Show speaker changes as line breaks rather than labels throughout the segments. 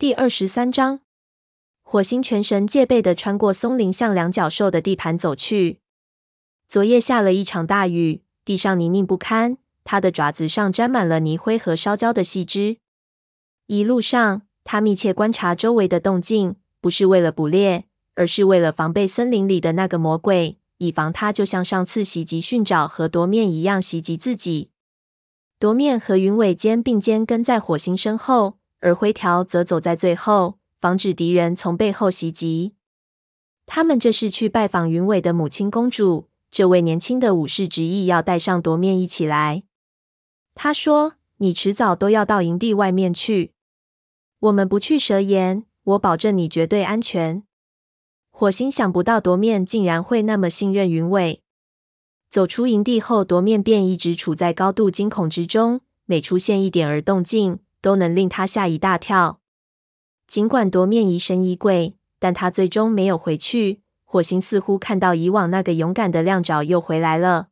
第二十三章，火星全神戒备地穿过松林，向两角兽的地盘走去。昨夜下了一场大雨，地上泥泞不堪，它的爪子上沾满了泥灰和烧焦的细枝。一路上，它密切观察周围的动静，不是为了捕猎，而是为了防备森林里的那个魔鬼，以防它就像上次袭击寻找和夺面一样袭击自己。夺面和云尾肩并肩跟在火星身后。而灰条则走在最后，防止敌人从背后袭击。他们这是去拜访云尾的母亲公主。这位年轻的武士执意要带上夺面一起来。他说：“你迟早都要到营地外面去。我们不去蛇岩，我保证你绝对安全。”火星想不到夺面竟然会那么信任云尾。走出营地后，夺面便一直处在高度惊恐之中，每出现一点儿动静，都能令他吓一大跳。尽管夺面疑神疑鬼，但他最终没有回去。火星似乎看到以往那个勇敢的亮爪又回来了。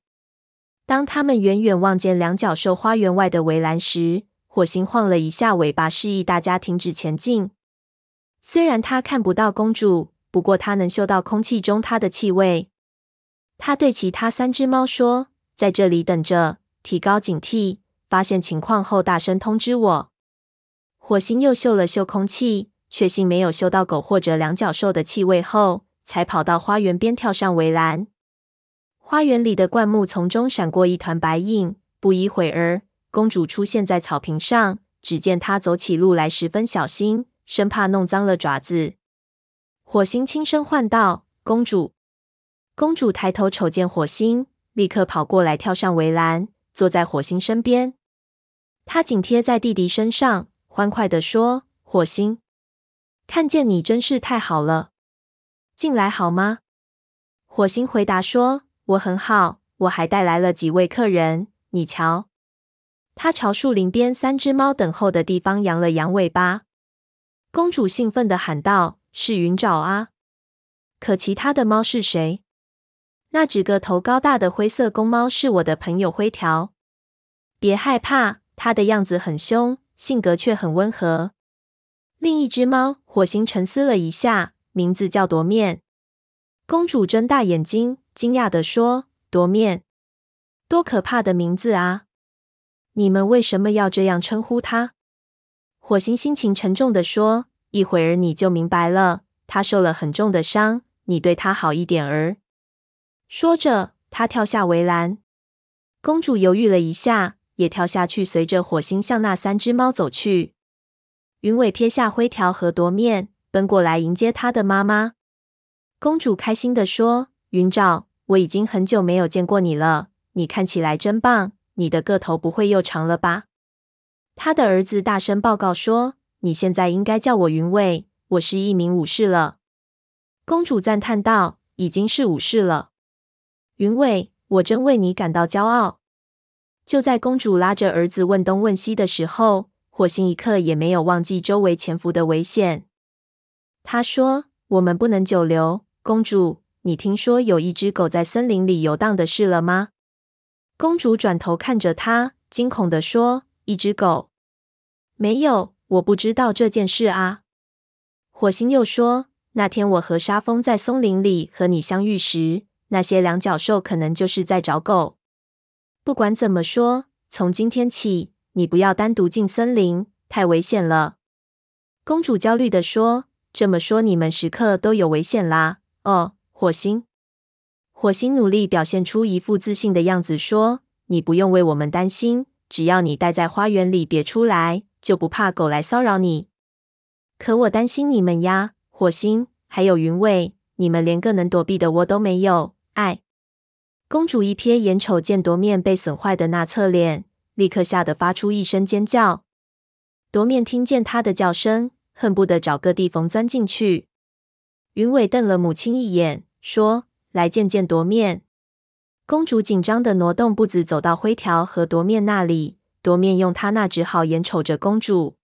当他们远远望见两角兽花园外的围栏时，火星晃了一下尾巴，示意大家停止前进。虽然他看不到公主，不过他能嗅到空气中她的气味。他对其他三只猫说：“在这里等着，提高警惕，发现情况后大声通知我。”火星又嗅了嗅空气，确信没有嗅到狗或者两脚兽的气味后，才跑到花园边跳上围栏。花园里的灌木丛中闪过一团白影，不一会儿，公主出现在草坪上。只见她走起路来十分小心，生怕弄脏了爪子。火星轻声唤道：“公主！”公主抬头瞅见火星，立刻跑过来，跳上围栏，坐在火星身边。她紧贴在弟弟身上。欢快地说：“火星，看见你真是太好了。进来好吗？”火星回答说：“我很好，我还带来了几位客人。你瞧。”他朝树林边三只猫等候的地方扬了扬尾巴。公主兴奋地喊道：“是云爪啊！可其他的猫是谁？那只个头高大的灰色公猫是我的朋友灰条。别害怕，它的样子很凶。”性格却很温和。另一只猫火星沉思了一下，名字叫夺面。公主睁大眼睛，惊讶地说：“夺面，多可怕的名字啊！你们为什么要这样称呼它？”火星心情沉重地说：“一会儿你就明白了。它受了很重的伤，你对它好一点儿。”说着，他跳下围栏。公主犹豫了一下。也跳下去，随着火星向那三只猫走去。云尾撇下灰条和夺面，奔过来迎接他的妈妈。公主开心地说：“云爪，我已经很久没有见过你了，你看起来真棒。你的个头不会又长了吧？”他的儿子大声报告说：“你现在应该叫我云尾，我是一名武士了。”公主赞叹道：“已经是武士了，云尾，我真为你感到骄傲。”就在公主拉着儿子问东问西的时候，火星一刻也没有忘记周围潜伏的危险。他说：“我们不能久留。公主，你听说有一只狗在森林里游荡的事了吗？”公主转头看着他，惊恐地说：“一只狗？没有，我不知道这件事啊。”火星又说：“那天我和沙风在松林里和你相遇时，那些两角兽可能就是在找狗。”不管怎么说，从今天起，你不要单独进森林，太危险了。公主焦虑地说：“这么说，你们时刻都有危险啦？”哦，火星。火星努力表现出一副自信的样子，说：“你不用为我们担心，只要你待在花园里别出来，就不怕狗来骚扰你。可我担心你们呀，火星，还有云尾，你们连个能躲避的窝都没有。哎。”公主一瞥眼，瞅见夺面被损坏的那侧脸，立刻吓得发出一声尖叫。夺面听见她的叫声，恨不得找个地缝钻进去。云伟瞪了母亲一眼，说：“来见见夺面。”公主紧张的挪动步子，走到灰条和夺面那里。夺面用他那只好眼瞅着公主。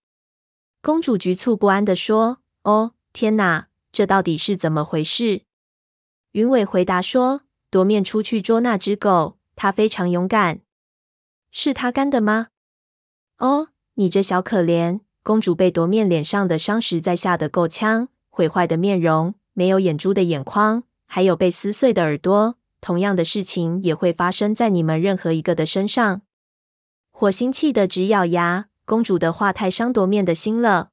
公主局促不安的说：“哦，天哪，这到底是怎么回事？”云伟回答说。夺面出去捉那只狗，它非常勇敢。是他干的吗？哦，你这小可怜，公主被夺面脸上的伤实在吓得够呛，毁坏的面容，没有眼珠的眼眶，还有被撕碎的耳朵。同样的事情也会发生在你们任何一个的身上。火星气得直咬牙，公主的话太伤夺面的心了。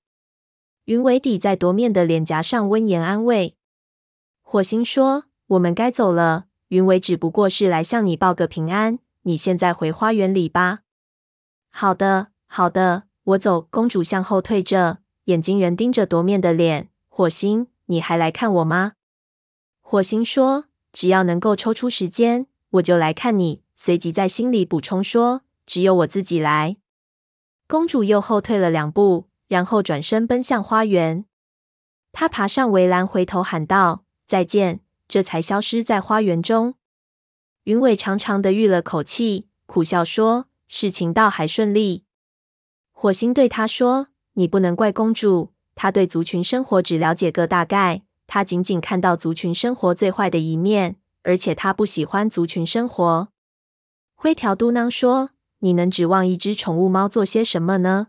云尾抵在夺面的脸颊上，温言安慰。火星说：“我们该走了。云尾只不过是来向你报个平安。你现在回花园里吧。”“好的，好的，我走。”公主向后退着，眼睛仍盯着夺面的脸。火星，你还来看我吗？火星说：“只要能够抽出时间，我就来看你。”随即在心里补充说：“只有我自己来。”公主又后退了两步。然后转身奔向花园。她爬上围栏，回头喊道：“再见！”这才消失在花园中。云尾长长的吁了口气，苦笑说：“事情倒还顺利。”火星对他说：“你不能怪公主，她对族群生活只了解个大概，她仅仅看到族群生活最坏的一面，而且她不喜欢族群生活。”灰条嘟囔说：“你能指望一只宠物猫做些什么呢？”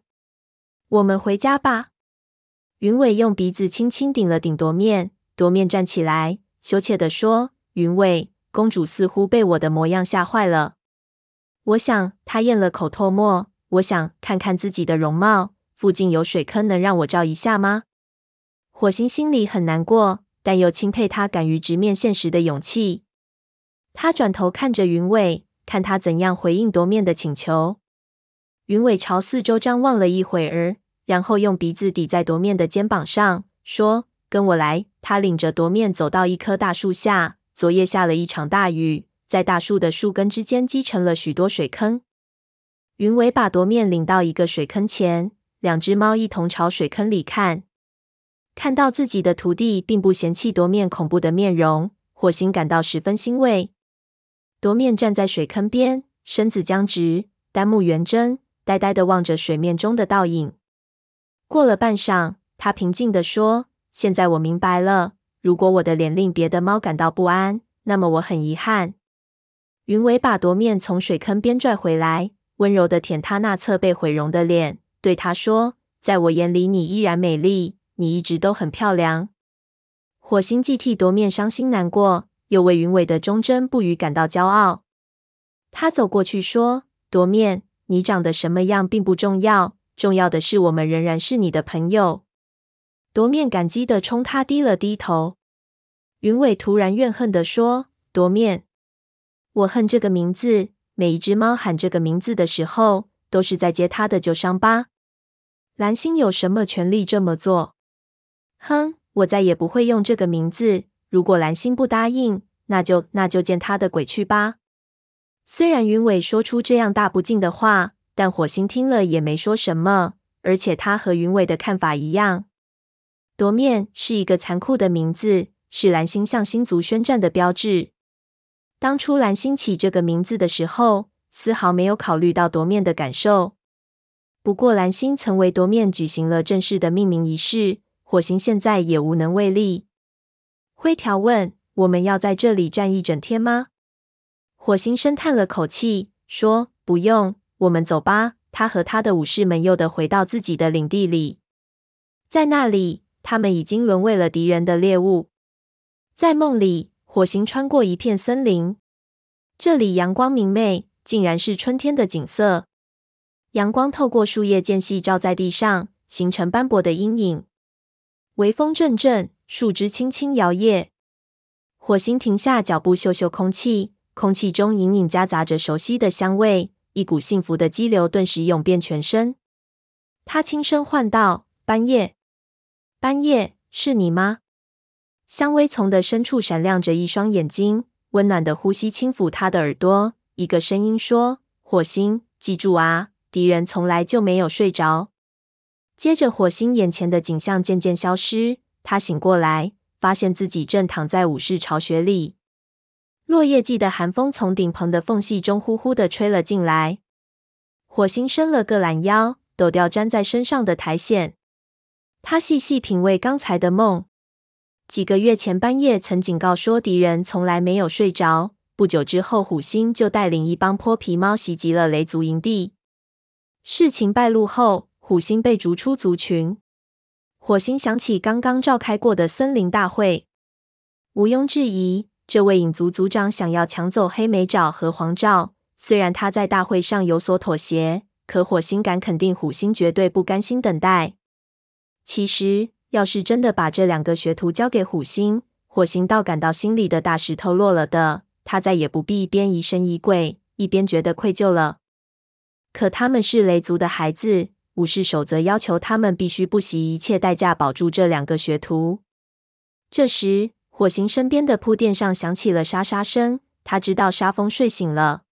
我们回家吧。云尾用鼻子轻轻顶了顶夺面，夺面站起来，羞怯地说：“云尾，公主似乎被我的模样吓坏了。我想，她咽了口唾沫。我想看看自己的容貌。附近有水坑，能让我照一下吗？”火星心里很难过，但又钦佩他敢于直面现实的勇气。他转头看着云尾，看他怎样回应夺面的请求。云尾朝四周张望了一会儿。然后用鼻子抵在夺面的肩膀上，说：“跟我来。”他领着夺面走到一棵大树下。昨夜下了一场大雨，在大树的树根之间积成了许多水坑。云尾把夺面领到一个水坑前，两只猫一同朝水坑里看。看到自己的徒弟并不嫌弃夺面恐怖的面容，火星感到十分欣慰。夺面站在水坑边，身子僵直，单目圆睁，呆呆地望着水面中的倒影。过了半晌，他平静地说：“现在我明白了。如果我的脸令别的猫感到不安，那么我很遗憾。”云尾把夺面从水坑边拽回来，温柔的舔他那侧被毁容的脸，对他说：“在我眼里，你依然美丽，你一直都很漂亮。”火星既替夺面伤心难过，又为云尾的忠贞不渝感到骄傲。他走过去说：“夺面，你长得什么样并不重要。”重要的是，我们仍然是你的朋友。夺面感激地冲他低了低头。云伟突然怨恨地说：“夺面，我恨这个名字。每一只猫喊这个名字的时候，都是在揭他的旧伤疤。蓝星有什么权利这么做？哼，我再也不会用这个名字。如果蓝星不答应，那就那就见他的鬼去吧。”虽然云伟说出这样大不敬的话。但火星听了也没说什么，而且他和云伟的看法一样。夺面是一个残酷的名字，是蓝星向星族宣战的标志。当初蓝星起这个名字的时候，丝毫没有考虑到夺面的感受。不过蓝星曾为夺面举行了正式的命名仪式，火星现在也无能为力。灰条问：“我们要在这里站一整天吗？”火星深叹了口气，说：“不用。”我们走吧。他和他的武士们又得回到自己的领地里，在那里，他们已经沦为了敌人的猎物。在梦里，火星穿过一片森林，这里阳光明媚，竟然是春天的景色。阳光透过树叶间隙照在地上，形成斑驳的阴影。微风阵阵，树枝轻轻摇曳。火星停下脚步，嗅嗅空气，空气中隐隐夹杂着熟悉的香味。一股幸福的激流顿时涌遍全身。他轻声唤道：“斑夜，斑叶，是你吗？”香薇丛的深处闪亮着一双眼睛，温暖的呼吸轻抚他的耳朵。一个声音说：“火星，记住啊，敌人从来就没有睡着。”接着，火星眼前的景象渐渐消失。他醒过来，发现自己正躺在武士巢穴里。落叶季的寒风从顶棚的缝隙中呼呼地吹了进来。火星伸了个懒腰，抖掉粘在身上的苔藓。他细细品味刚才的梦。几个月前，半夜曾警告说敌人从来没有睡着。不久之后，虎星就带领一帮泼皮猫袭击了雷族营地。事情败露后，虎星被逐出族群。火星想起刚刚召开过的森林大会，毋庸置疑，这位影族族长想要抢走黑莓爪和黄爪。虽然他在大会上有所妥协，可火星敢肯定，虎星绝对不甘心等待。其实，要是真的把这两个学徒交给虎星，火星倒感到心里的大石头落了的，他再也不必一边疑神疑鬼，一边觉得愧疚了。可他们是雷族的孩子。武士守则要求他们必须不惜一切代价保住这两个学徒。这时，火星身边的铺垫上响起了沙沙声。他知道沙风睡醒了。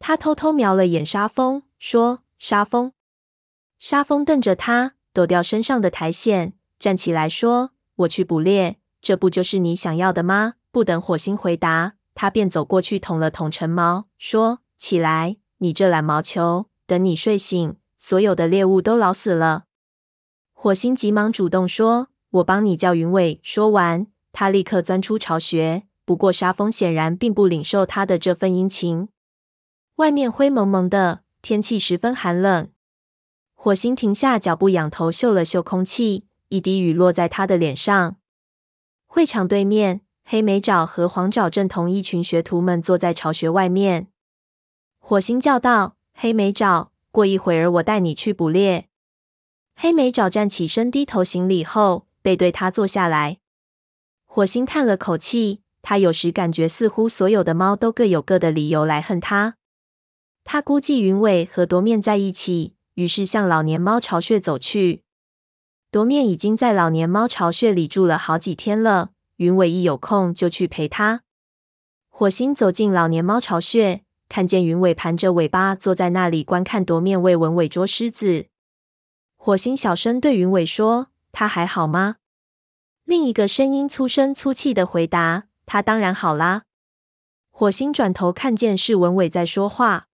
他偷偷瞄了眼沙风，说：“沙风。”沙风瞪着他，抖掉身上的苔藓，站起来说：“我去捕猎，这不就是你想要的吗？”不等火星回答，他便走过去捅了捅橙毛，说：“起来，你这懒毛球！等你睡醒。”所有的猎物都老死了。火星急忙主动说：“我帮你叫云尾。”说完，他立刻钻出巢穴。不过沙风显然并不领受他的这份殷勤。外面灰蒙蒙的，天气十分寒冷。火星停下脚步，仰头嗅了嗅空气，一滴雨落在他的脸上。会场对面，黑莓爪和黄爪正同一群学徒们坐在巢穴外面。火星叫道：“黑莓爪。”过一会儿，我带你去捕猎。黑莓爪站起身，低头行礼后，背对他坐下来。火星叹了口气，他有时感觉似乎所有的猫都各有各的理由来恨他。他估计云尾和夺面在一起，于是向老年猫巢穴走去。夺面已经在老年猫巢穴里住了好几天了，云尾一有空就去陪他。火星走进老年猫巢穴。看见云尾盘着尾巴坐在那里观看夺面为文尾捉狮子，火星小声对云尾说：“他还好吗？”另一个声音粗声粗气的回答：“他当然好啦。”火星转头看见是文尾在说话，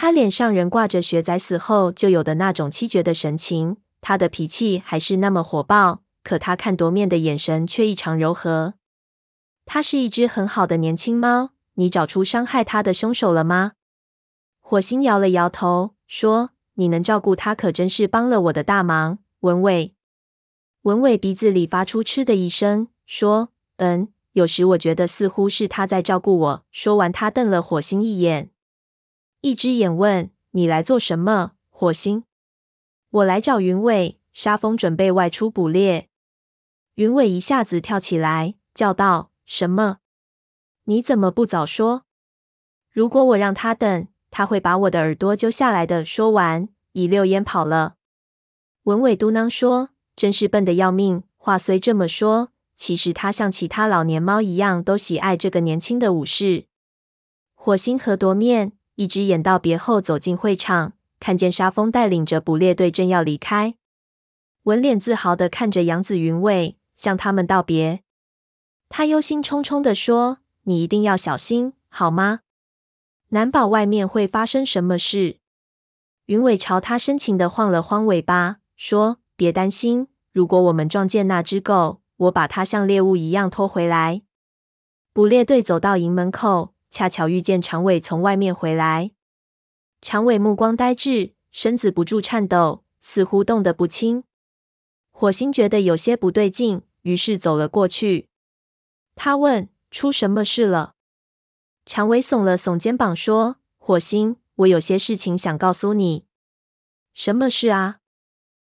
他脸上仍挂着雪仔死后就有的那种凄绝的神情，他的脾气还是那么火爆，可他看夺面的眼神却异常柔和。他是一只很好的年轻猫。你找出伤害他的凶手了吗？火星摇了摇头，说：“你能照顾他，可真是帮了我的大忙。”文伟，文伟鼻子里发出嗤的一声，说：“嗯，有时我觉得似乎是他在照顾我。”说完，他瞪了火星一眼，一只眼问：“你来做什么？”火星：“我来找云尾。”沙风准备外出捕猎。云尾一下子跳起来，叫道：“什么？”你怎么不早说？如果我让他等，他会把我的耳朵揪下来的。说完，一溜烟跑了。文尾嘟囔说：“真是笨得要命。”话虽这么说，其实他像其他老年猫一样，都喜爱这个年轻的武士。火星和夺面一只眼道别后走进会场，看见沙风带领着捕猎队正要离开，文脸自豪的看着杨子云尾，向他们道别。他忧心忡忡的说。你一定要小心，好吗？难保外面会发生什么事。云尾朝他深情的晃了晃尾巴，说：“别担心，如果我们撞见那只狗，我把它像猎物一样拖回来。”捕猎队走到营门口，恰巧遇见长尾从外面回来。长尾目光呆滞，身子不住颤抖，似乎动得不轻。火星觉得有些不对劲，于是走了过去。他问。出什么事了？长尾耸了耸肩膀，说：“火星，我有些事情想告诉你。”什么事啊？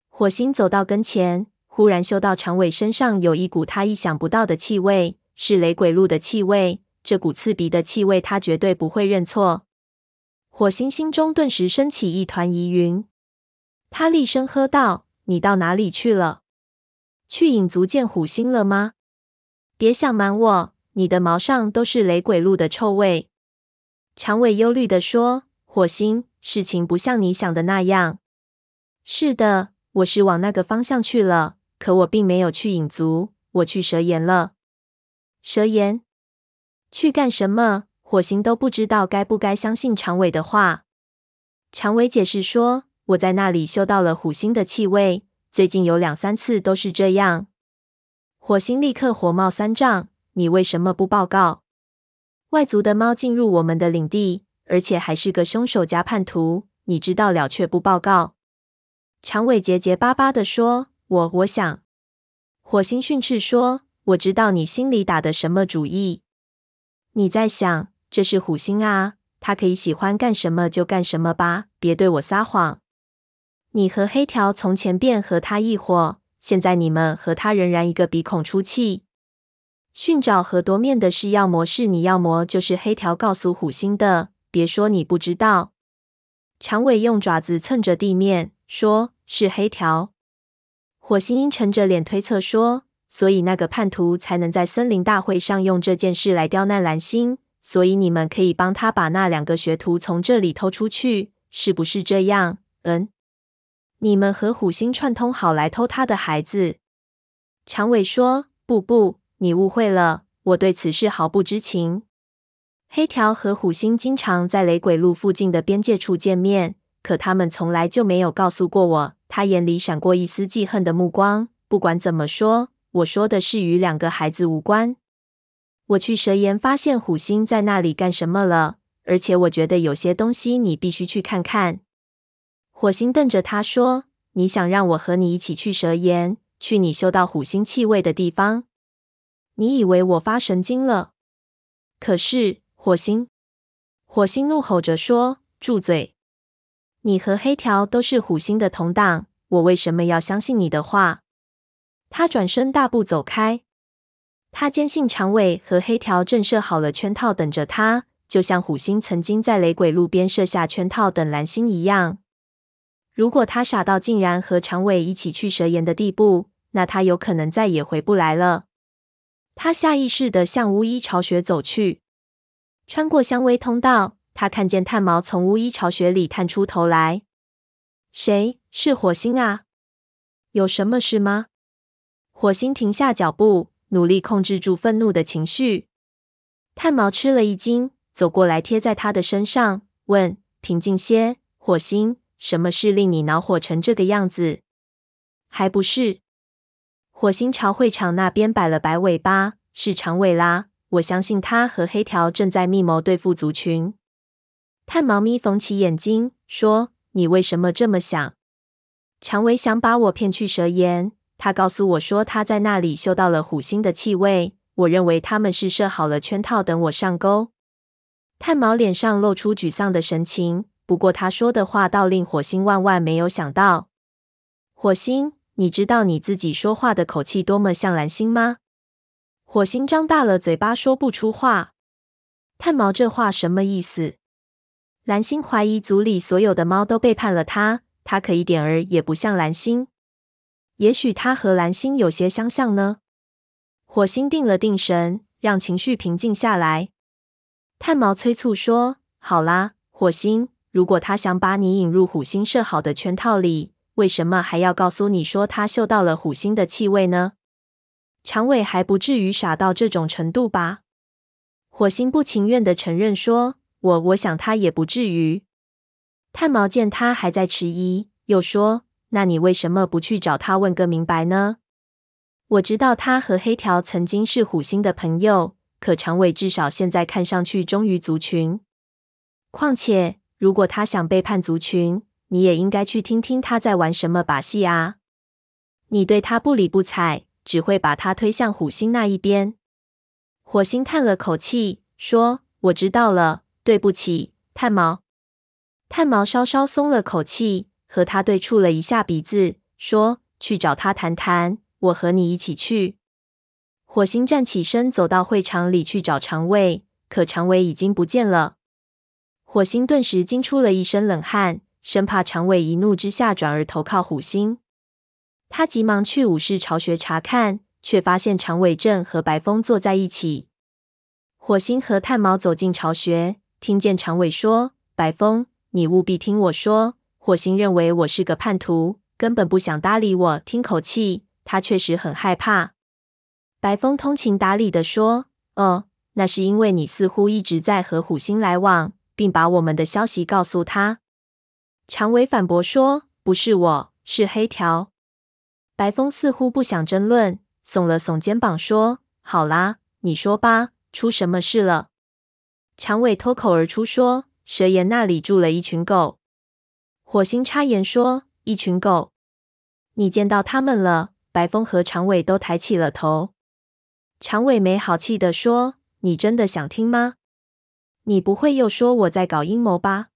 火星走到跟前，忽然嗅到长尾身上有一股他意想不到的气味，是雷鬼鹿的气味。这股刺鼻的气味，他绝对不会认错。火星心中顿时升起一团疑云，他厉声喝道：“你到哪里去了？去影族见虎星了吗？别想瞒我！”你的毛上都是雷鬼鹿的臭味。”长尾忧虑地说，“火星，事情不像你想的那样。是的，我是往那个方向去了，可我并没有去影族，我去蛇岩了。蛇岩？去干什么？”火星都不知道该不该相信长尾的话。长尾解释说：“我在那里嗅到了虎星的气味，最近有两三次都是这样。”火星立刻火冒三丈。你为什么不报告？外族的猫进入我们的领地，而且还是个凶手加叛徒，你知道了却不报告。长尾结结巴巴地说：“我我想。”火星训斥说：“我知道你心里打的什么主意。你在想，这是虎星啊，他可以喜欢干什么就干什么吧，别对我撒谎。你和黑条从前便和他一伙，现在你们和他仍然一个鼻孔出气。寻找和夺面的是要么是你，要么就是黑条告诉虎星的。别说你不知道。”长尾用爪子蹭着地面。说是黑条，火星阴沉着脸推测说：“所以那个叛徒才能在森林大会上用这件事来刁难蓝星，所以你们可以帮他把那两个学徒从这里偷出去，是不是这样？”嗯，你们和虎星串通好来偷他的孩子。长尾说：“不不，你误会了，我对此事毫不知情。黑条和虎星经常在雷鬼路附近的边界处见面。”可他们从来就没有告诉过我。他眼里闪过一丝记恨的目光。不管怎么说，我说的是与两个孩子无关。我去蛇岩发现虎星在那里干什么了，而且我觉得有些东西你必须去看看。火星瞪着他说：“你想让我和你一起去蛇岩，去你嗅到虎星气味的地方？你以为我发神经了？可是，火星，火星怒吼着说：‘住嘴！’”你和黑条都是虎星的同党，我为什么要相信你的话？他转身大步走开。他坚信长尾和黑条正设好了圈套等着他，就像虎星曾经在雷鬼路边设下圈套等蓝星一样。如果他傻到竟然和长尾一起去蛇岩的地步，那他有可能再也回不来了。他下意识地向巫医巢穴走去，穿过香薇通道。他看见炭毛从巫医巢穴里探出头来。谁？是火星啊？有什么事吗？火星停下脚步，努力控制住愤怒的情绪。炭毛吃了一惊，走过来贴在他的身上，问：“平静些，火星，什么事令你恼火成这个样子？”还不是。火星朝会场那边摆了摆尾巴，是长尾啦。我相信他和黑条正在密谋对付族群。炭毛咪缝起眼睛，说：“你为什么这么想？”长尾想把我骗去蛇岩。他告诉我说他在那里嗅到了虎星的气味。我认为他们是设好了圈套，等我上钩。炭毛脸上露出沮丧的神情。不过他说的话倒令火星万万没有想到。火星，你知道你自己说话的口气多么像蓝星吗？火星张大了嘴巴说不出话。炭毛这话什么意思？蓝星怀疑组里所有的猫都背叛了他，他可一点儿也不像蓝星。也许他和蓝星有些相像呢？火星定了定神，让情绪平静下来。炭毛催促说：“好啦，火星，如果他想把你引入虎星设好的圈套里，为什么还要告诉你说他嗅到了虎星的气味呢？长尾还不至于傻到这种程度吧？”火星不情愿地承认说。我我想他也不至于。炭毛见他还在迟疑，又说：“那你为什么不去找他问个明白呢？”我知道他和黑条曾经是虎星的朋友，可长尾至少现在看上去忠于族群。况且，如果他想背叛族群，你也应该去听听他在玩什么把戏啊！你对他不理不睬，只会把他推向虎星那一边。火星叹了口气，说：“我知道了。”对不起，炭毛。炭毛稍稍松了口气，和他对触了一下鼻子，说：“去找他谈谈，我和你一起去。”火星站起身，走到会场里去找长尾，可长尾已经不见了。火星顿时惊出了一身冷汗，生怕长尾一怒之下转而投靠虎星。他急忙去武士巢穴查看，却发现长尾正和白风坐在一起。火星和炭毛走进巢穴。听见长尾说：“白风，你务必听我说。火星认为我是个叛徒，根本不想搭理我。听口气，他确实很害怕。”白风通情达理地说：“哦，那是因为你似乎一直在和虎星来往，并把我们的消息告诉他。”长尾反驳说：“不是我，是黑条。”白风似乎不想争论，耸了耸肩膀说：“好啦，你说吧，出什么事了？”长尾脱口而出说：“蛇岩那里住了一群狗。”火星插言说：“一群狗。你见到他们了？白风和长尾都抬起了头。长尾没好气地说：“你真的想听吗？你不会又说我在搞阴谋吧？”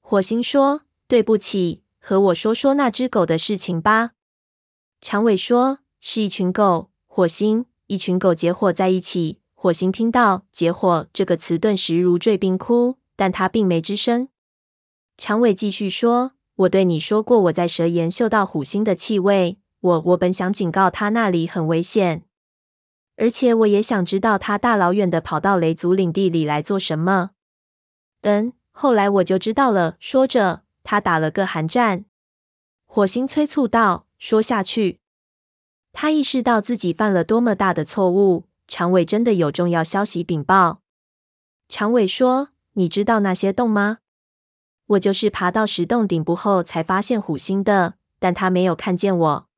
火星说：“对不起，和我说说那只狗的事情吧。”长尾说：“是一群狗。”火星，一群狗结伙在一起。火星听到“结伙”这个词，顿时如坠冰窟，但他并没吱声。长尾继续说：“我对你说过，我在蛇岩嗅到虎星的气味。我我本想警告他那里很危险，而且我也想知道他大老远的跑到雷族领地里来做什么。嗯，后来我就知道了。”说着，他打了个寒战。火星催促道：“说下去。”他意识到自己犯了多么大的错误。长尾真的有重要消息禀报。长尾说：“你知道那些洞吗？我就是爬到石洞顶部后才发现虎星的，但他没有看见我。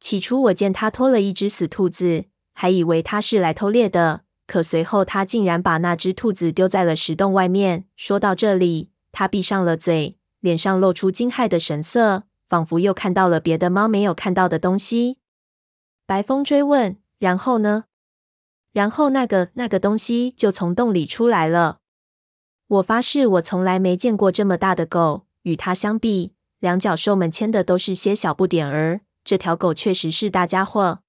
起初我见他拖了一只死兔子，还以为他是来偷猎的。可随后他竟然把那只兔子丢在了石洞外面。”说到这里，他闭上了嘴，脸上露出惊骇的神色，仿佛又看到了别的猫没有看到的东西。白风追问：“然后呢？”然后那个那个东西就从洞里出来了。我发誓，我从来没见过这么大的狗。与它相比，两脚兽们牵的都是些小不点儿。这条狗确实是大家伙。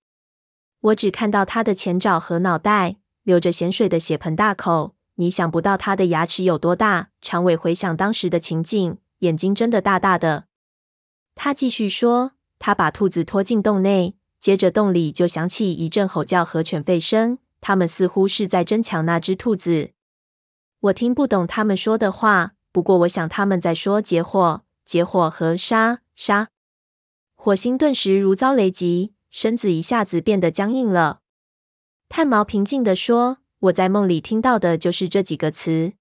我只看到它的前爪和脑袋，流着咸水的血盆大口。你想不到它的牙齿有多大。长尾回想当时的情景，眼睛睁得大大的。他继续说：“他把兔子拖进洞内，接着洞里就响起一阵吼叫和犬吠声。”他们似乎是在争抢那只兔子。我听不懂他们说的话，不过我想他们在说“结火”、“结火”和“杀杀”。火星顿时如遭雷击，身子一下子变得僵硬了。炭毛平静地说：“我在梦里听到的就是这几个词。”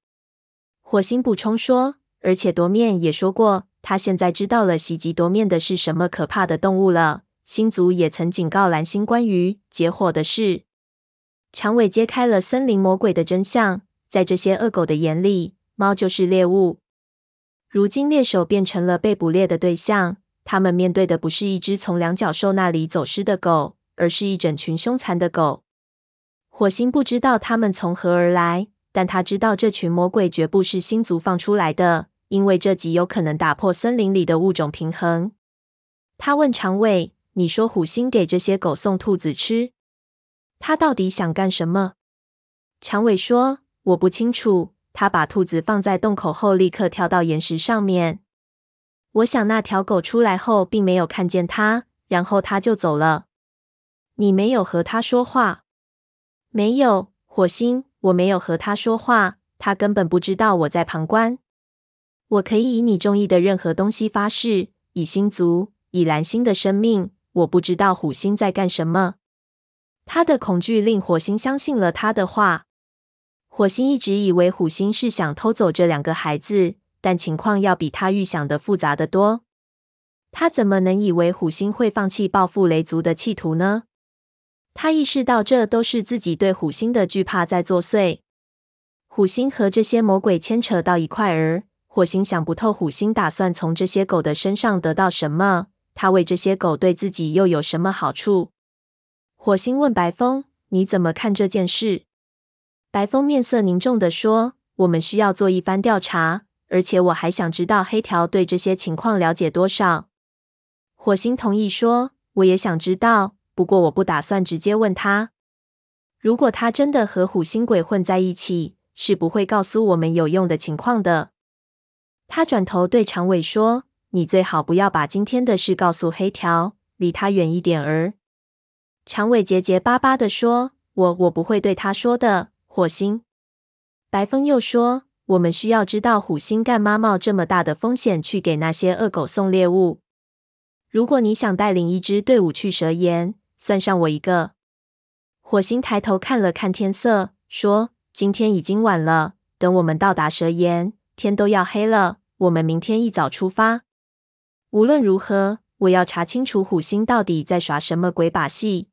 火星补充说：“而且夺面也说过，他现在知道了袭击夺面的是什么可怕的动物了。星族也曾警告蓝星关于结火的事。”长尾揭开了森林魔鬼的真相，在这些恶狗的眼里，猫就是猎物。如今猎手变成了被捕猎的对象，他们面对的不是一只从两脚兽那里走失的狗，而是一整群凶残的狗。火星不知道他们从何而来，但他知道这群魔鬼绝不是星族放出来的，因为这极有可能打破森林里的物种平衡。他问长尾：“你说虎星给这些狗送兔子吃？”他到底想干什么？长尾说：“我不清楚。”他把兔子放在洞口后，立刻跳到岩石上面。我想那条狗出来后，并没有看见他，然后他就走了。你没有和他说话？没有，火星，我没有和他说话。他根本不知道我在旁观。我可以以你中意的任何东西发誓，以星族，以蓝星的生命，我不知道虎星在干什么。他的恐惧令火星相信了他的话。火星一直以为虎星是想偷走这两个孩子，但情况要比他预想的复杂得多。他怎么能以为虎星会放弃报复雷族的企图呢？他意识到这都是自己对虎星的惧怕在作祟。虎星和这些魔鬼牵扯到一块儿，火星想不透虎星打算从这些狗的身上得到什么。他为这些狗对自己又有什么好处？火星问白风：“你怎么看这件事？”白风面色凝重地说：“我们需要做一番调查，而且我还想知道黑条对这些情况了解多少。”火星同意说：“我也想知道，不过我不打算直接问他。如果他真的和虎星鬼混在一起，是不会告诉我们有用的情况的。”他转头对长尾说：“你最好不要把今天的事告诉黑条，离他远一点儿。”长尾结结巴巴地说：“我我不会对他说的。”火星。白风又说：“我们需要知道虎星干嘛冒这么大的风险去给那些恶狗送猎物。如果你想带领一支队伍去蛇岩，算上我一个。”火星抬头看了看天色，说：“今天已经晚了，等我们到达蛇岩，天都要黑了。我们明天一早出发。无论如何，我要查清楚虎星到底在耍什么鬼把戏。”